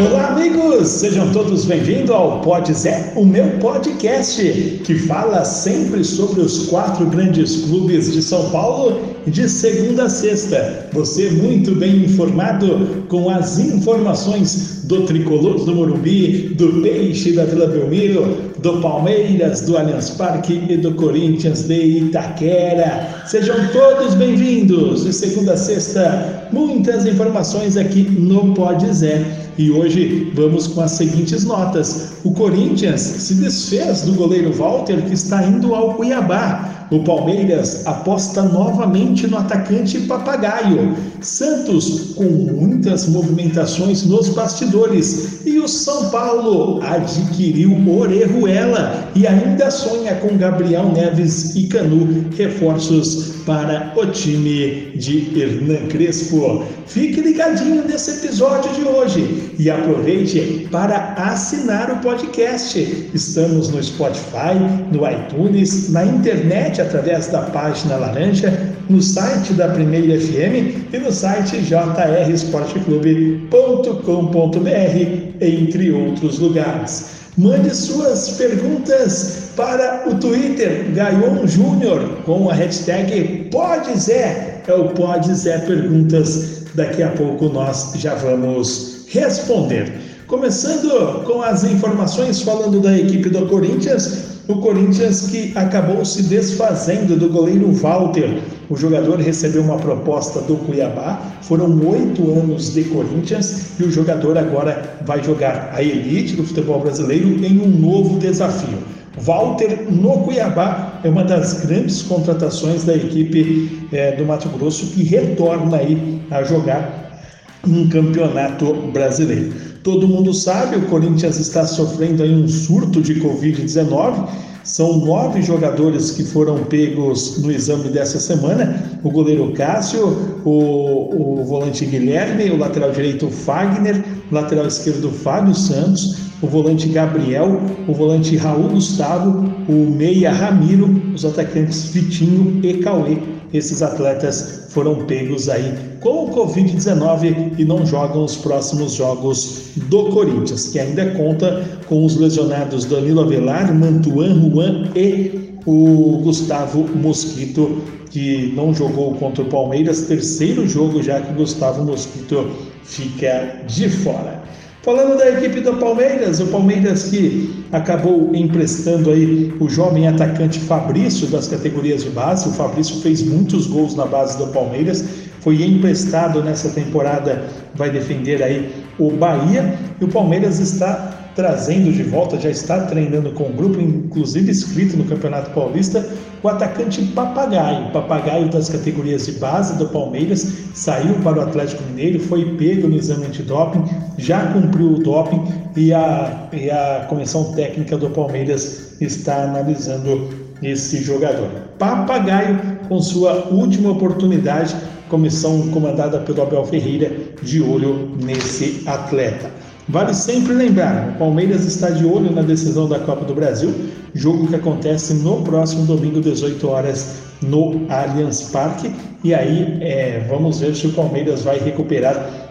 Olá, amigos! Sejam todos bem-vindos ao Pod Zé, o meu podcast, que fala sempre sobre os quatro grandes clubes de São Paulo, de segunda a sexta. Você muito bem informado com as informações do Tricolor do Morumbi, do Peixe da Vila Belmiro, do Palmeiras, do Allianz Parque e do Corinthians de Itaquera. Sejam todos bem-vindos! De segunda a sexta, muitas informações aqui no Pod Zé. E hoje vamos com as seguintes notas. O Corinthians se desfez do goleiro Walter, que está indo ao Cuiabá. O Palmeiras aposta novamente no atacante Papagaio. Santos com muitas movimentações nos bastidores. E o São Paulo adquiriu Orejuela e ainda sonha com Gabriel Neves e Canu, reforços para o time de Hernan Crespo. Fique ligadinho nesse episódio de hoje e aproveite para assinar o podcast. Estamos no Spotify, no iTunes, na internet através da página Laranja, no site da Primeira FM e no site jrsportclube.com.br, entre outros lugares. Mande suas perguntas para o Twitter Gaion Júnior com a hashtag PodZé. É o PodZé Perguntas. Daqui a pouco nós já vamos responder. Começando com as informações falando da equipe do Corinthians, o Corinthians que acabou se desfazendo do goleiro Walter. O jogador recebeu uma proposta do Cuiabá, foram oito anos de Corinthians e o jogador agora vai jogar a elite do futebol brasileiro em um novo desafio. Walter no Cuiabá é uma das grandes contratações da equipe é, do Mato Grosso que retorna aí a jogar um campeonato brasileiro. Todo mundo sabe, o Corinthians está sofrendo aí um surto de Covid-19. São nove jogadores que foram pegos no exame dessa semana: o goleiro Cássio, o, o volante Guilherme, o lateral direito Fagner, o lateral esquerdo Fábio Santos, o volante Gabriel, o volante Raul Gustavo, o meia Ramiro, os atacantes Vitinho e Cauê. Esses atletas foram pegos aí com o Covid-19 e não jogam os próximos jogos do Corinthians, que ainda conta com os lesionados Danilo Avelar, Mantuan Juan e o Gustavo Mosquito, que não jogou contra o Palmeiras, terceiro jogo já que o Gustavo Mosquito fica de fora. Falando da equipe do Palmeiras, o Palmeiras que acabou emprestando aí o jovem atacante Fabrício das categorias de base. O Fabrício fez muitos gols na base do Palmeiras, foi emprestado nessa temporada, vai defender aí o Bahia e o Palmeiras está trazendo de volta, já está treinando com o grupo, inclusive inscrito no Campeonato Paulista, o atacante Papagaio. Papagaio das categorias de base do Palmeiras saiu para o Atlético Mineiro, foi pego no exame antidoping, já cumpriu o doping e a, e a comissão técnica do Palmeiras está analisando esse jogador. Papagaio com sua última oportunidade, comissão comandada pelo Abel Ferreira, de olho nesse atleta. Vale sempre lembrar, o Palmeiras está de olho na decisão da Copa do Brasil, jogo que acontece no próximo domingo, 18 horas, no Allianz Parque. E aí é, vamos ver se o Palmeiras vai recuperar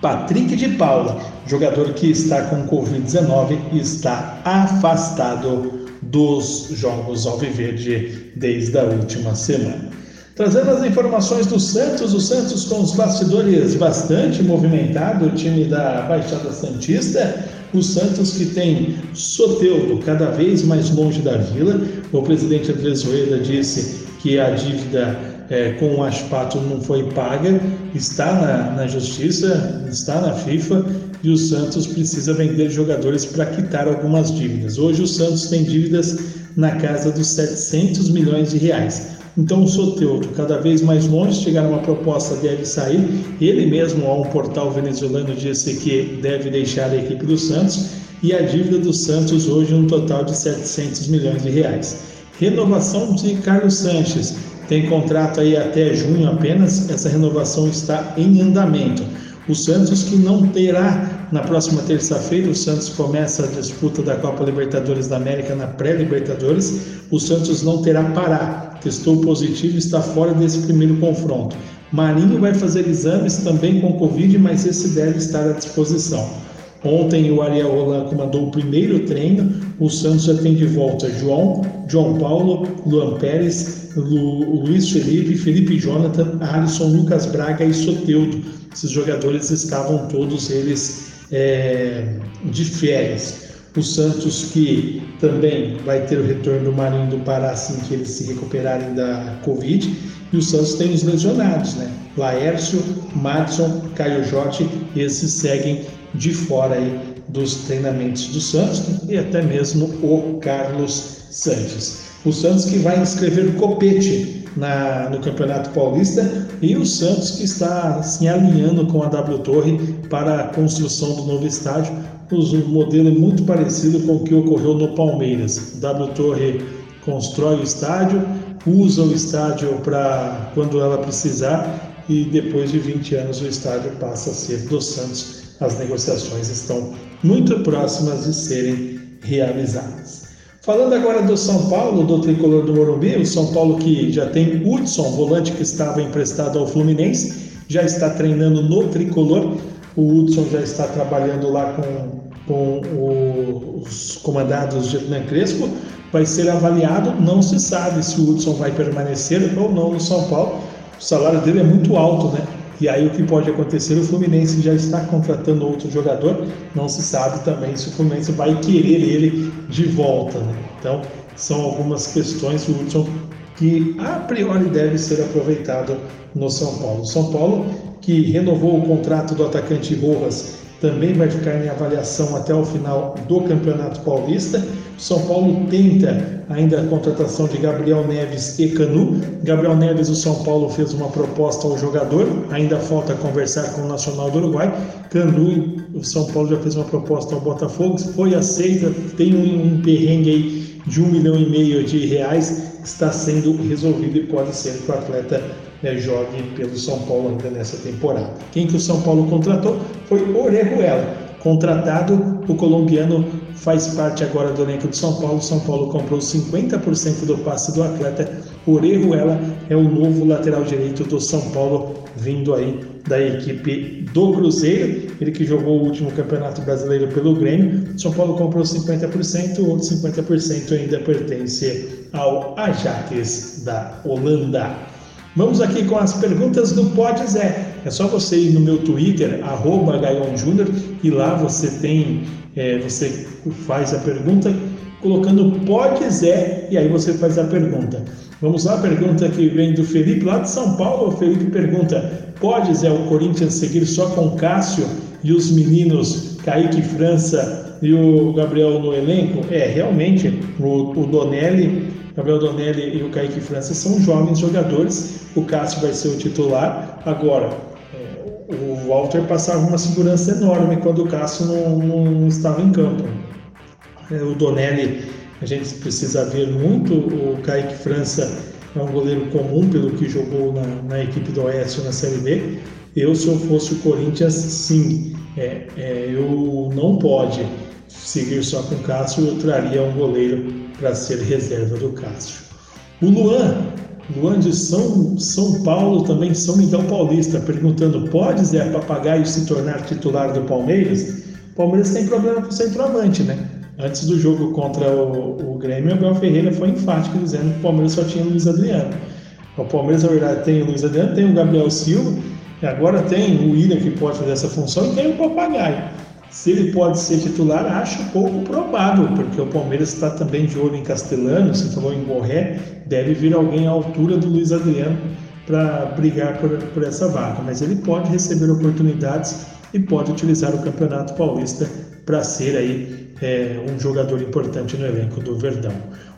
Patrick de Paula, jogador que está com Covid-19 e está afastado dos Jogos Alviverde desde a última semana. Trazendo as informações do Santos, o Santos com os bastidores bastante movimentado, o time da Baixada Santista, o Santos que tem Soteudo cada vez mais longe da vila. O presidente Andrés Rueda disse que a dívida é, com o Aspato não foi paga, está na, na justiça, está na FIFA e o Santos precisa vender jogadores para quitar algumas dívidas. Hoje o Santos tem dívidas na casa dos 700 milhões de reais. Então o Soteudo, cada vez mais longe, chegar uma proposta deve sair. Ele mesmo, a um portal venezuelano, disse que deve deixar a equipe do Santos e a dívida do Santos hoje um total de 700 milhões de reais. Renovação de Carlos Sanches, tem contrato aí até junho apenas, essa renovação está em andamento. O Santos que não terá na próxima terça-feira, o Santos começa a disputa da Copa Libertadores da América na pré-Libertadores. O Santos não terá Pará, testou positivo e está fora desse primeiro confronto. Marinho vai fazer exames também com Covid, mas esse deve estar à disposição. Ontem o Ariel Roland comandou o primeiro treino. O Santos já tem de volta João, João Paulo, Luan Pérez, Lu, Luiz Felipe, Felipe Jonathan, Alisson, Lucas Braga e Soteudo. Esses jogadores estavam todos eles é, de férias. O Santos que também vai ter o retorno do Marinho do Pará assim que eles se recuperarem da Covid. E o Santos tem os lesionados, né? Laércio, Madison, Caio Jotti, esses seguem de fora aí dos treinamentos do Santos e até mesmo o Carlos Sanches. O Santos que vai inscrever Copete na, no Campeonato Paulista e o Santos que está se alinhando com a W Torre para a construção do novo estádio, um modelo muito parecido com o que ocorreu no Palmeiras. W Torre constrói o estádio, usa o estádio para quando ela precisar e depois de 20 anos o estádio passa a ser do Santos as negociações estão muito próximas de serem realizadas. Falando agora do São Paulo, do tricolor do Morumbi, o São Paulo que já tem Hudson, volante que estava emprestado ao Fluminense, já está treinando no tricolor. O Hudson já está trabalhando lá com, com os comandados de Hernan Crespo. Vai ser avaliado, não se sabe se o Hudson vai permanecer ou não no São Paulo. O salário dele é muito alto, né? E aí o que pode acontecer? O Fluminense já está contratando outro jogador, não se sabe também se o Fluminense vai querer ele de volta. Né? Então, são algumas questões, o Hudson, que a priori deve ser aproveitado no São Paulo. São Paulo, que renovou o contrato do atacante Rojas também vai ficar em avaliação até o final do Campeonato Paulista. São Paulo tenta ainda a contratação de Gabriel Neves e Canu. Gabriel Neves, o São Paulo fez uma proposta ao jogador, ainda falta conversar com o Nacional do Uruguai. Canu, o São Paulo já fez uma proposta ao Botafogo, foi aceita, tem um, um perrengue aí de um milhão e meio de reais, está sendo resolvido e pode ser que o atleta né, jogue pelo São Paulo ainda nessa temporada. Quem que o São Paulo contratou foi Orejuela. Contratado, o colombiano faz parte agora do elenco de São Paulo. São Paulo comprou 50% do passe do atleta. Orejuela é o novo lateral direito do São Paulo, vindo aí da equipe do Cruzeiro. Ele que jogou o último campeonato brasileiro pelo Grêmio. São Paulo comprou 50%, o outro 50% ainda pertence ao Ajax da Holanda. Vamos aqui com as perguntas do Pode Zé. É só você ir no meu Twitter, arroba Júnior, e lá você tem, é, você faz a pergunta colocando Pode Zé, e aí você faz a pergunta. Vamos lá, pergunta que vem do Felipe, lá de São Paulo. O Felipe pergunta: pode Zé o Corinthians seguir só com Cássio e os meninos Kaique França e o Gabriel no elenco? É, realmente, o, o Donelli Gabriel Donelli e o Kaique França são jovens jogadores. O Cássio vai ser o titular. Agora, é, o Walter passava uma segurança enorme quando o Cássio não, não estava em campo. É, o Donelli, a gente precisa ver muito. O Kaique França é um goleiro comum pelo que jogou na, na equipe do Oeste na Série B. Eu, se eu fosse o Corinthians, sim. É, é, eu não pode seguir só com o Cássio, eu traria um goleiro para ser reserva do Cássio. O Luan, Luan de São, São Paulo, também São Miguel Paulista, perguntando: pode Zé Papagaio se tornar titular do Palmeiras? O Palmeiras tem problema com o centroavante, né? Antes do jogo contra o, o Grêmio, o Abel Ferreira foi enfático dizendo que o Palmeiras só tinha o Luiz Adriano. O Palmeiras, na verdade, tem o Luiz Adriano, tem o Gabriel Silva, agora tem o William que pode fazer essa função e tem o Papagaio. Se ele pode ser titular, acho pouco provável, porque o Palmeiras está também de olho em Castelano, você falou em Borré, deve vir alguém à altura do Luiz Adriano para brigar por, por essa vaga. Mas ele pode receber oportunidades e pode utilizar o Campeonato Paulista para ser aí é, um jogador importante no elenco do Verdão.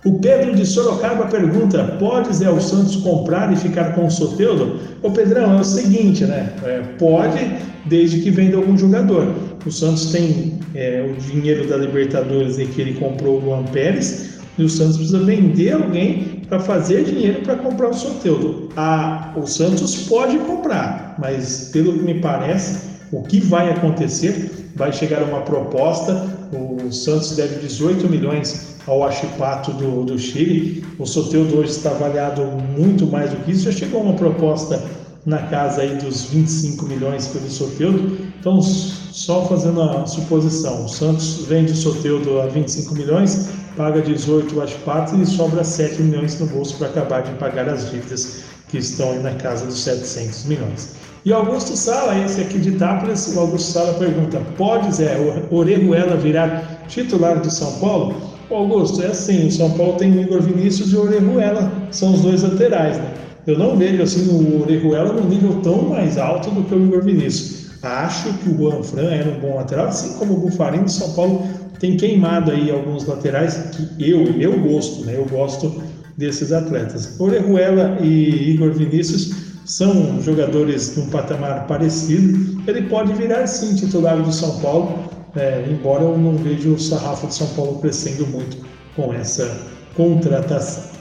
O Pedro de Sorocaba pergunta: pode Zé o Santos comprar e ficar com o Soteudo? Ô Pedrão, é o seguinte, né? É, pode, desde que venda algum jogador. O Santos tem é, o dinheiro da Libertadores em que ele comprou o Luan Pérez e o Santos precisa vender alguém para fazer dinheiro para comprar o Soteudo. A, o Santos pode comprar, mas pelo que me parece, o que vai acontecer vai chegar uma proposta. O Santos deve 18 milhões ao Achipato do, do Chile. O Soteudo hoje está avaliado muito mais do que isso. Já chegou uma proposta na casa aí dos 25 milhões pelo Soteudo. Então, só fazendo a suposição, o Santos vende o Soteudo a 25 milhões, paga 18 o Ashpat e sobra 7 milhões no bolso para acabar de pagar as dívidas que estão aí na casa dos 700 milhões. E Augusto Sala, esse aqui de Itápolis, o Augusto Sala pergunta: pode Zé Orejuela virar titular do São Paulo? Augusto, é assim: o São Paulo tem Igor Vinícius e Orejuela, são os dois laterais, né? Eu não vejo assim o Orejuela no nível tão mais alto do que o Igor Vinícius. Acho que o Juan Fran era um bom lateral, assim como o Bufarini, o São Paulo tem queimado aí alguns laterais que eu, eu gosto, né? Eu gosto desses atletas. Orejuela e Igor Vinícius são jogadores de um patamar parecido. Ele pode virar sim titular do São Paulo, é, embora eu não veja o sarrafo de São Paulo crescendo muito com essa contratação.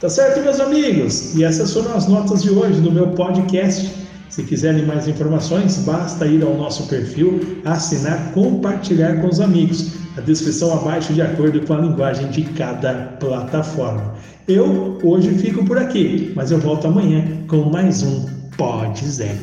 Tá certo, meus amigos? E essas foram as notas de hoje do meu podcast. Se quiserem mais informações, basta ir ao nosso perfil, assinar, compartilhar com os amigos. A descrição abaixo de acordo com a linguagem de cada plataforma. Eu hoje fico por aqui, mas eu volto amanhã com mais um Pode Zé.